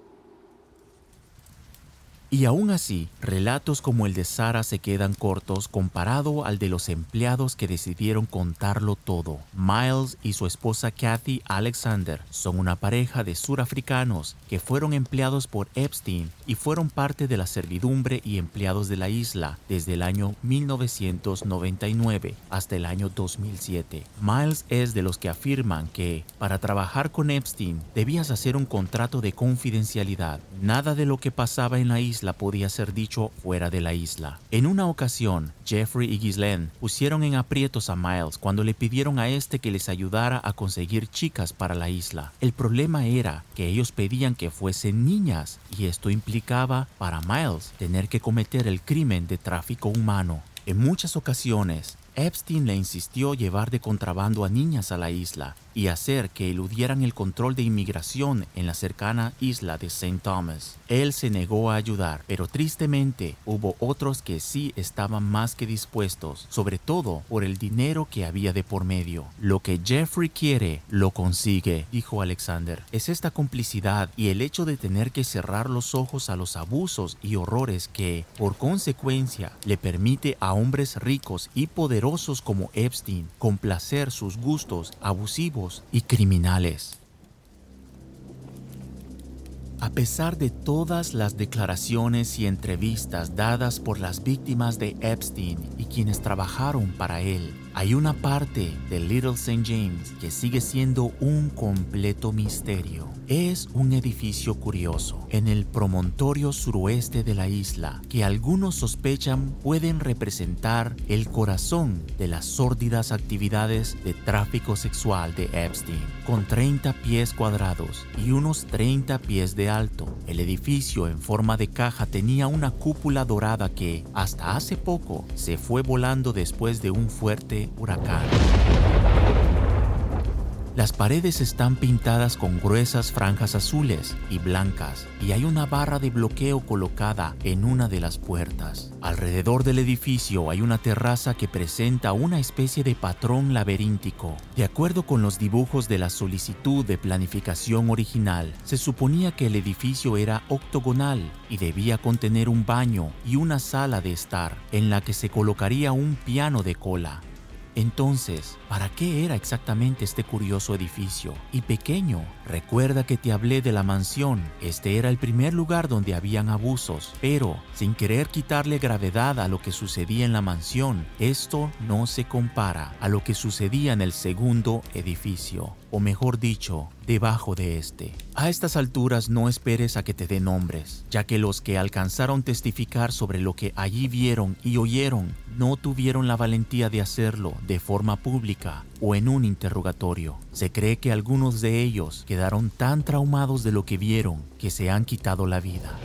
Y aún así, relatos como el de Sara se quedan cortos comparado al de los empleados que decidieron contarlo todo. Miles y su esposa Kathy Alexander son una pareja de surafricanos que fueron empleados por Epstein y fueron parte de la servidumbre y empleados de la isla desde el año 1999 hasta el año 2007. Miles es de los que afirman que para trabajar con Epstein debías hacer un contrato de confidencialidad. Nada de lo que pasaba en la isla la podía ser dicho fuera de la isla. En una ocasión, Jeffrey y Ghislaine pusieron en aprietos a Miles cuando le pidieron a este que les ayudara a conseguir chicas para la isla. El problema era que ellos pedían que fuesen niñas y esto implicaba para Miles tener que cometer el crimen de tráfico humano. En muchas ocasiones, Epstein le insistió llevar de contrabando a niñas a la isla y hacer que eludieran el control de inmigración en la cercana isla de St. Thomas. Él se negó a ayudar, pero tristemente hubo otros que sí estaban más que dispuestos, sobre todo por el dinero que había de por medio. Lo que Jeffrey quiere, lo consigue, dijo Alexander. Es esta complicidad y el hecho de tener que cerrar los ojos a los abusos y horrores que, por consecuencia, le permite a hombres ricos y poderosos como Epstein complacer sus gustos abusivos y criminales. A pesar de todas las declaraciones y entrevistas dadas por las víctimas de Epstein y quienes trabajaron para él, hay una parte de Little St. James que sigue siendo un completo misterio. Es un edificio curioso en el promontorio suroeste de la isla que algunos sospechan pueden representar el corazón de las sórdidas actividades de tráfico sexual de Epstein. Con 30 pies cuadrados y unos 30 pies de alto, el edificio en forma de caja tenía una cúpula dorada que, hasta hace poco, se fue volando después de un fuerte huracán. Las paredes están pintadas con gruesas franjas azules y blancas y hay una barra de bloqueo colocada en una de las puertas. Alrededor del edificio hay una terraza que presenta una especie de patrón laberíntico. De acuerdo con los dibujos de la solicitud de planificación original, se suponía que el edificio era octogonal y debía contener un baño y una sala de estar en la que se colocaría un piano de cola. Entonces, ¿para qué era exactamente este curioso edificio? Y pequeño, recuerda que te hablé de la mansión. Este era el primer lugar donde habían abusos, pero sin querer quitarle gravedad a lo que sucedía en la mansión, esto no se compara a lo que sucedía en el segundo edificio o mejor dicho, debajo de este. A estas alturas no esperes a que te dé nombres, ya que los que alcanzaron testificar sobre lo que allí vieron y oyeron no tuvieron la valentía de hacerlo de forma pública o en un interrogatorio. Se cree que algunos de ellos quedaron tan traumados de lo que vieron que se han quitado la vida.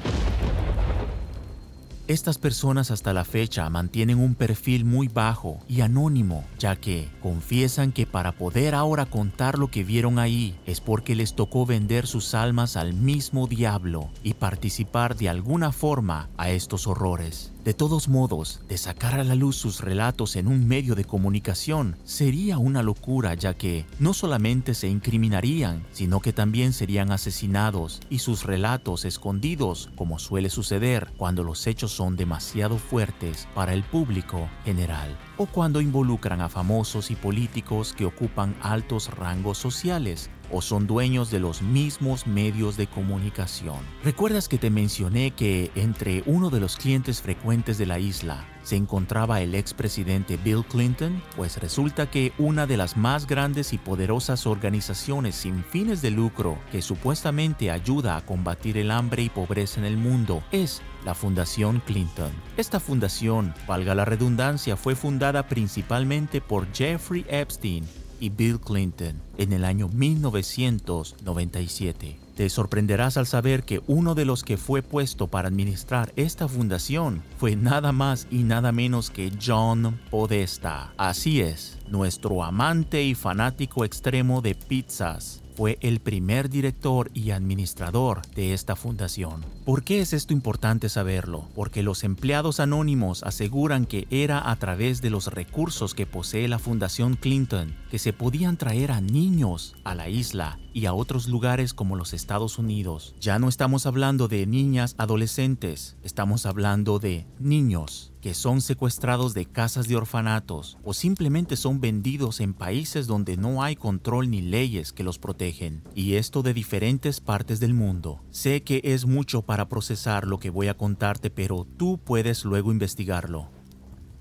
Estas personas hasta la fecha mantienen un perfil muy bajo y anónimo, ya que confiesan que para poder ahora contar lo que vieron ahí es porque les tocó vender sus almas al mismo diablo y participar de alguna forma a estos horrores. De todos modos, de sacar a la luz sus relatos en un medio de comunicación sería una locura ya que no solamente se incriminarían, sino que también serían asesinados y sus relatos escondidos, como suele suceder cuando los hechos son demasiado fuertes para el público general o cuando involucran a famosos y políticos que ocupan altos rangos sociales o son dueños de los mismos medios de comunicación. ¿Recuerdas que te mencioné que entre uno de los clientes frecuentes de la isla se encontraba el expresidente Bill Clinton? Pues resulta que una de las más grandes y poderosas organizaciones sin fines de lucro que supuestamente ayuda a combatir el hambre y pobreza en el mundo es la Fundación Clinton. Esta fundación, valga la redundancia, fue fundada principalmente por Jeffrey Epstein, y Bill Clinton en el año 1997. Te sorprenderás al saber que uno de los que fue puesto para administrar esta fundación fue nada más y nada menos que John Podesta. Así es, nuestro amante y fanático extremo de pizzas fue el primer director y administrador de esta fundación. ¿Por qué es esto importante saberlo? Porque los empleados anónimos aseguran que era a través de los recursos que posee la Fundación Clinton que se podían traer a niños a la isla y a otros lugares como los Estados Unidos. Ya no estamos hablando de niñas adolescentes, estamos hablando de niños que son secuestrados de casas de orfanatos o simplemente son vendidos en países donde no hay control ni leyes que los protegen, y esto de diferentes partes del mundo. Sé que es mucho para procesar lo que voy a contarte, pero tú puedes luego investigarlo.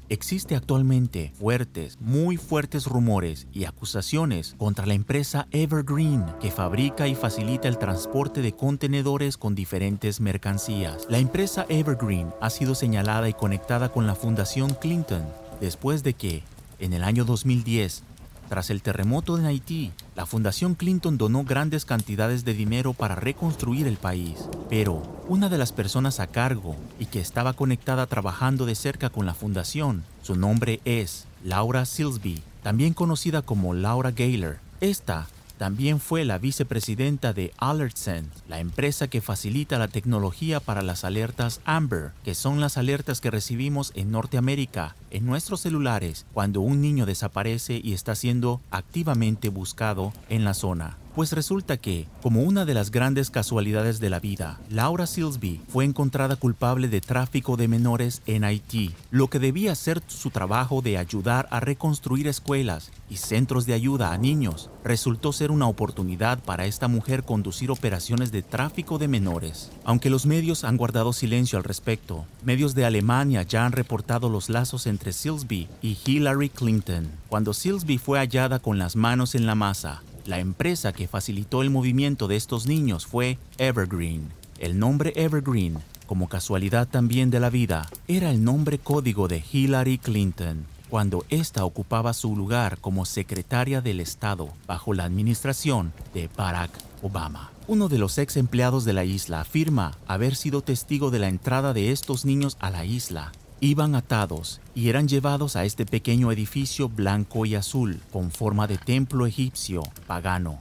Existe actualmente fuertes, muy fuertes rumores y acusaciones contra la empresa Evergreen que fabrica y facilita el transporte de contenedores con diferentes mercancías. La empresa Evergreen ha sido señalada y conectada con la Fundación Clinton después de que, en el año 2010, tras el terremoto en Haití, la Fundación Clinton donó grandes cantidades de dinero para reconstruir el país, pero una de las personas a cargo y que estaba conectada trabajando de cerca con la fundación, su nombre es Laura Silsby, también conocida como Laura Gaylor. Esta también fue la vicepresidenta de AlertSend, la empresa que facilita la tecnología para las alertas Amber, que son las alertas que recibimos en Norteamérica en nuestros celulares cuando un niño desaparece y está siendo activamente buscado en la zona. Pues resulta que, como una de las grandes casualidades de la vida, Laura Silsby fue encontrada culpable de tráfico de menores en Haití, lo que debía ser su trabajo de ayudar a reconstruir escuelas y centros de ayuda a niños, resultó ser una oportunidad para esta mujer conducir operaciones de tráfico de menores. Aunque los medios han guardado silencio al respecto, medios de Alemania ya han reportado los lazos entre Silsby y Hillary Clinton. Cuando Silsby fue hallada con las manos en la masa, la empresa que facilitó el movimiento de estos niños fue Evergreen. El nombre Evergreen, como casualidad también de la vida, era el nombre código de Hillary Clinton cuando ésta ocupaba su lugar como secretaria del Estado bajo la administración de Barack Obama. Uno de los ex empleados de la isla afirma haber sido testigo de la entrada de estos niños a la isla iban atados y eran llevados a este pequeño edificio blanco y azul con forma de templo egipcio pagano.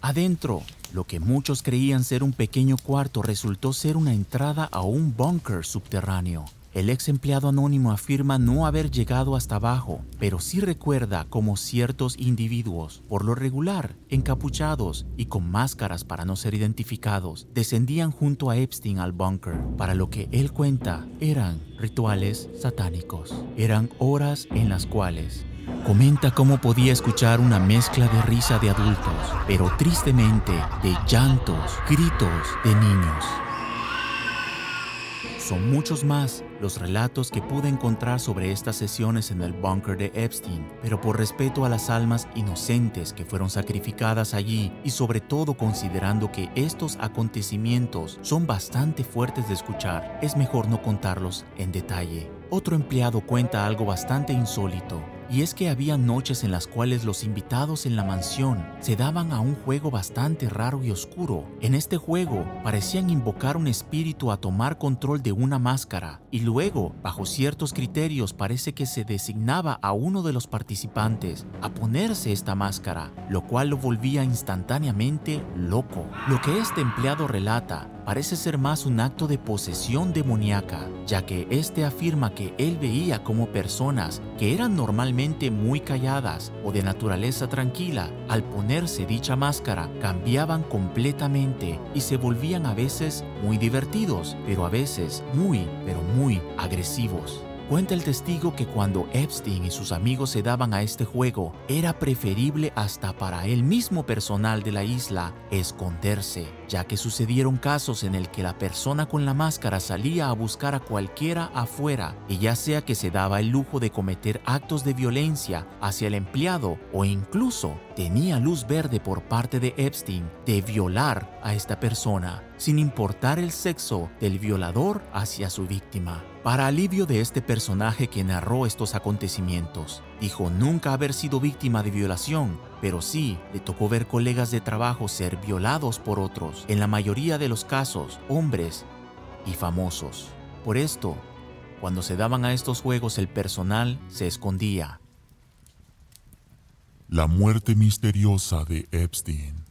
Adentro, lo que muchos creían ser un pequeño cuarto resultó ser una entrada a un búnker subterráneo. El ex empleado anónimo afirma no haber llegado hasta abajo, pero sí recuerda cómo ciertos individuos, por lo regular, encapuchados y con máscaras para no ser identificados, descendían junto a Epstein al búnker. Para lo que él cuenta, eran rituales satánicos. Eran horas en las cuales Comenta cómo podía escuchar una mezcla de risa de adultos, pero tristemente de llantos, gritos de niños. Son muchos más los relatos que pude encontrar sobre estas sesiones en el búnker de Epstein, pero por respeto a las almas inocentes que fueron sacrificadas allí y sobre todo considerando que estos acontecimientos son bastante fuertes de escuchar, es mejor no contarlos en detalle. Otro empleado cuenta algo bastante insólito y es que había noches en las cuales los invitados en la mansión se daban a un juego bastante raro y oscuro. En este juego parecían invocar un espíritu a tomar control de una máscara y luego, bajo ciertos criterios, parece que se designaba a uno de los participantes a ponerse esta máscara, lo cual lo volvía instantáneamente loco. Lo que este empleado relata parece ser más un acto de posesión demoníaca, ya que este afirma que él veía como personas que eran normalmente muy calladas o de naturaleza tranquila, al ponerse dicha máscara cambiaban completamente y se volvían a veces muy divertidos, pero a veces muy, pero muy agresivos. Cuenta el testigo que cuando Epstein y sus amigos se daban a este juego, era preferible hasta para el mismo personal de la isla esconderse, ya que sucedieron casos en el que la persona con la máscara salía a buscar a cualquiera afuera y ya sea que se daba el lujo de cometer actos de violencia hacia el empleado o incluso tenía luz verde por parte de Epstein de violar a esta persona, sin importar el sexo del violador hacia su víctima. Para alivio de este personaje que narró estos acontecimientos, dijo nunca haber sido víctima de violación, pero sí le tocó ver colegas de trabajo ser violados por otros, en la mayoría de los casos hombres y famosos. Por esto, cuando se daban a estos juegos el personal se escondía. La muerte misteriosa de Epstein.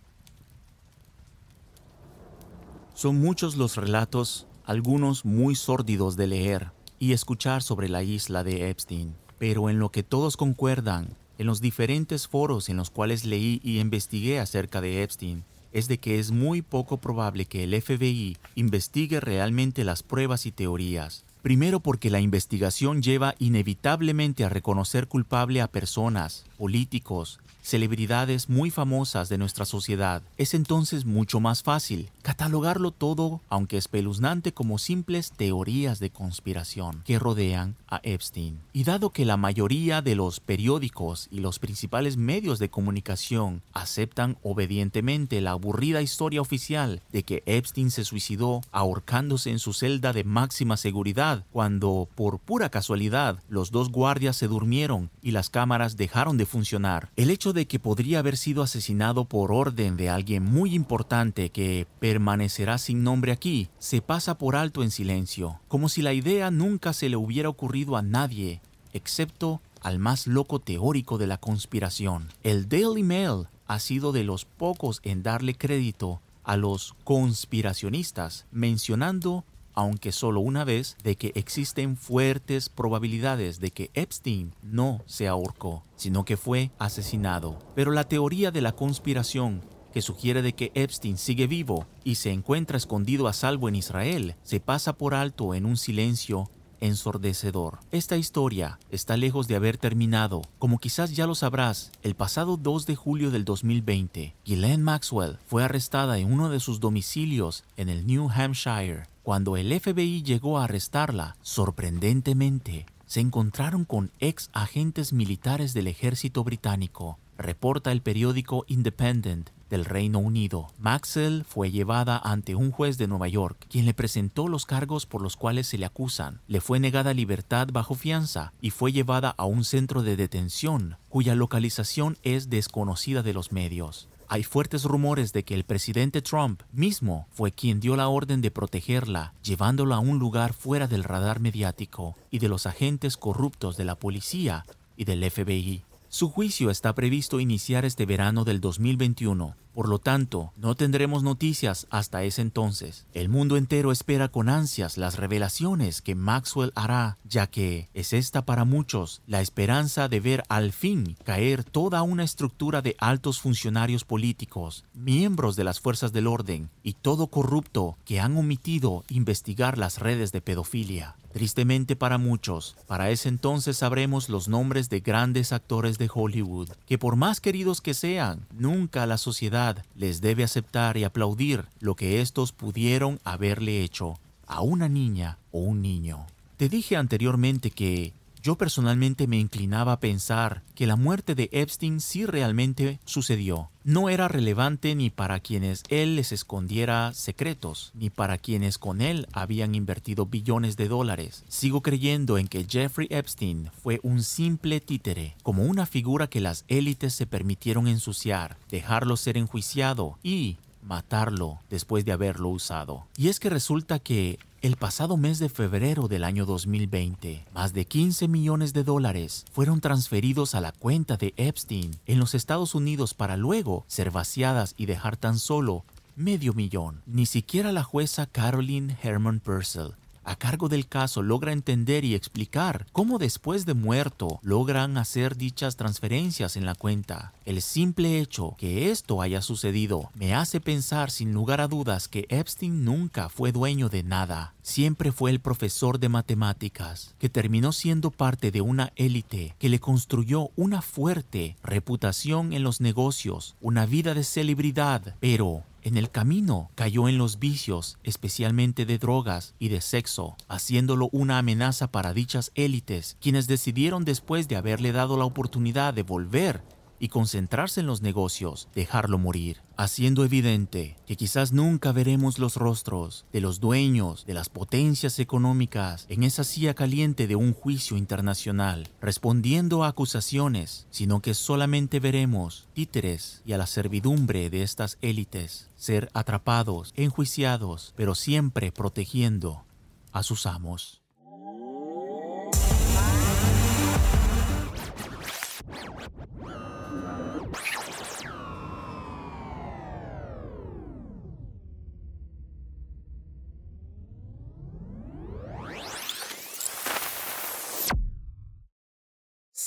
Son muchos los relatos algunos muy sórdidos de leer y escuchar sobre la isla de Epstein, pero en lo que todos concuerdan, en los diferentes foros en los cuales leí y investigué acerca de Epstein, es de que es muy poco probable que el FBI investigue realmente las pruebas y teorías. Primero porque la investigación lleva inevitablemente a reconocer culpable a personas, políticos, celebridades muy famosas de nuestra sociedad, es entonces mucho más fácil catalogarlo todo, aunque espeluznante, como simples teorías de conspiración que rodean Epstein. Y dado que la mayoría de los periódicos y los principales medios de comunicación aceptan obedientemente la aburrida historia oficial de que Epstein se suicidó ahorcándose en su celda de máxima seguridad cuando, por pura casualidad, los dos guardias se durmieron y las cámaras dejaron de funcionar, el hecho de que podría haber sido asesinado por orden de alguien muy importante que permanecerá sin nombre aquí se pasa por alto en silencio, como si la idea nunca se le hubiera ocurrido a nadie, excepto al más loco teórico de la conspiración. El Daily Mail ha sido de los pocos en darle crédito a los conspiracionistas, mencionando aunque solo una vez, de que existen fuertes probabilidades de que Epstein no se ahorcó, sino que fue asesinado. Pero la teoría de la conspiración que sugiere de que Epstein sigue vivo y se encuentra escondido a salvo en Israel, se pasa por alto en un silencio ensordecedor. Esta historia está lejos de haber terminado. Como quizás ya lo sabrás, el pasado 2 de julio del 2020, Ghislaine Maxwell fue arrestada en uno de sus domicilios en el New Hampshire. Cuando el FBI llegó a arrestarla, sorprendentemente, se encontraron con ex agentes militares del ejército británico, reporta el periódico Independent del Reino Unido. Maxwell fue llevada ante un juez de Nueva York, quien le presentó los cargos por los cuales se le acusan. Le fue negada libertad bajo fianza y fue llevada a un centro de detención, cuya localización es desconocida de los medios. hay fuertes rumores de que el presidente Trump mismo fue quien dio la orden de protegerla, llevándola a un lugar fuera del radar mediático y de los agentes corruptos de la policía y del FBI. Su juicio está previsto iniciar este verano del 2021, por lo tanto, no tendremos noticias hasta ese entonces. El mundo entero espera con ansias las revelaciones que Maxwell hará, ya que es esta para muchos la esperanza de ver al fin caer toda una estructura de altos funcionarios políticos, miembros de las fuerzas del orden y todo corrupto que han omitido investigar las redes de pedofilia. Tristemente para muchos, para ese entonces sabremos los nombres de grandes actores de Hollywood, que por más queridos que sean, nunca la sociedad les debe aceptar y aplaudir lo que estos pudieron haberle hecho a una niña o un niño. Te dije anteriormente que yo personalmente me inclinaba a pensar que la muerte de Epstein sí realmente sucedió. No era relevante ni para quienes él les escondiera secretos, ni para quienes con él habían invertido billones de dólares. Sigo creyendo en que Jeffrey Epstein fue un simple títere, como una figura que las élites se permitieron ensuciar, dejarlo ser enjuiciado y matarlo después de haberlo usado. Y es que resulta que el pasado mes de febrero del año 2020, más de 15 millones de dólares fueron transferidos a la cuenta de Epstein en los Estados Unidos para luego ser vaciadas y dejar tan solo medio millón. Ni siquiera la jueza Caroline Herman Purcell a cargo del caso logra entender y explicar cómo después de muerto logran hacer dichas transferencias en la cuenta. El simple hecho que esto haya sucedido me hace pensar sin lugar a dudas que Epstein nunca fue dueño de nada. Siempre fue el profesor de matemáticas, que terminó siendo parte de una élite que le construyó una fuerte reputación en los negocios, una vida de celebridad, pero en el camino cayó en los vicios, especialmente de drogas y de sexo, haciéndolo una amenaza para dichas élites, quienes decidieron después de haberle dado la oportunidad de volver y concentrarse en los negocios, dejarlo morir, haciendo evidente que quizás nunca veremos los rostros de los dueños de las potencias económicas en esa silla caliente de un juicio internacional, respondiendo a acusaciones, sino que solamente veremos títeres y a la servidumbre de estas élites ser atrapados, enjuiciados, pero siempre protegiendo a sus amos.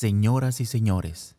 Señoras y señores,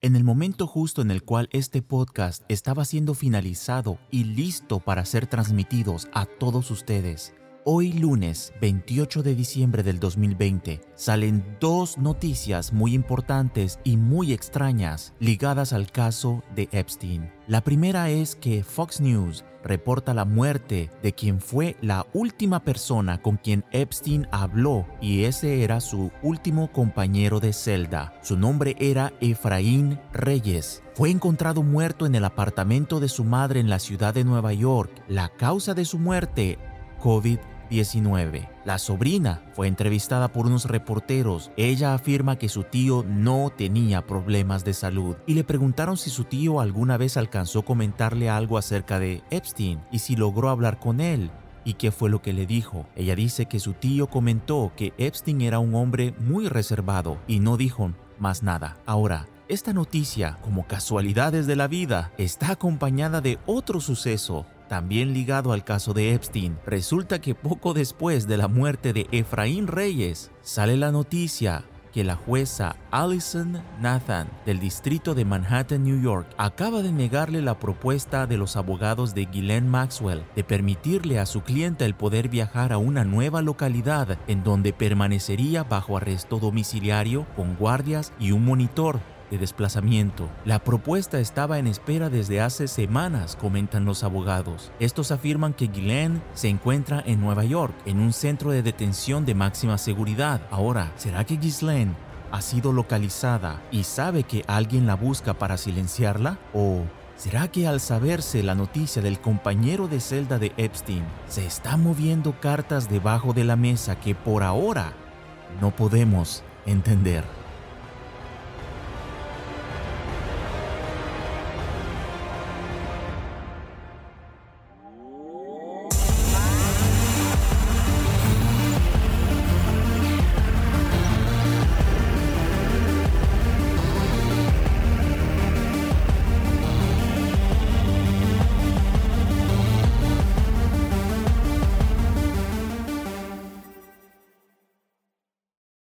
en el momento justo en el cual este podcast estaba siendo finalizado y listo para ser transmitidos a todos ustedes, Hoy lunes 28 de diciembre del 2020 salen dos noticias muy importantes y muy extrañas ligadas al caso de Epstein. La primera es que Fox News reporta la muerte de quien fue la última persona con quien Epstein habló y ese era su último compañero de celda. Su nombre era Efraín Reyes. Fue encontrado muerto en el apartamento de su madre en la ciudad de Nueva York. La causa de su muerte, COVID-19. 19. La sobrina fue entrevistada por unos reporteros. Ella afirma que su tío no tenía problemas de salud y le preguntaron si su tío alguna vez alcanzó a comentarle algo acerca de Epstein y si logró hablar con él. ¿Y qué fue lo que le dijo? Ella dice que su tío comentó que Epstein era un hombre muy reservado y no dijo más nada. Ahora, esta noticia, como casualidades de la vida, está acompañada de otro suceso también ligado al caso de Epstein, resulta que poco después de la muerte de Efraín Reyes, sale la noticia que la jueza Allison Nathan del distrito de Manhattan, New York, acaba de negarle la propuesta de los abogados de Ghislaine Maxwell de permitirle a su clienta el poder viajar a una nueva localidad en donde permanecería bajo arresto domiciliario con guardias y un monitor de desplazamiento. La propuesta estaba en espera desde hace semanas, comentan los abogados. Estos afirman que Ghislaine se encuentra en Nueva York, en un centro de detención de máxima seguridad. Ahora, ¿será que Ghislaine ha sido localizada y sabe que alguien la busca para silenciarla? ¿O ¿Será que al saberse la noticia del compañero de celda de Epstein, se están moviendo cartas debajo de la mesa que por ahora no podemos entender?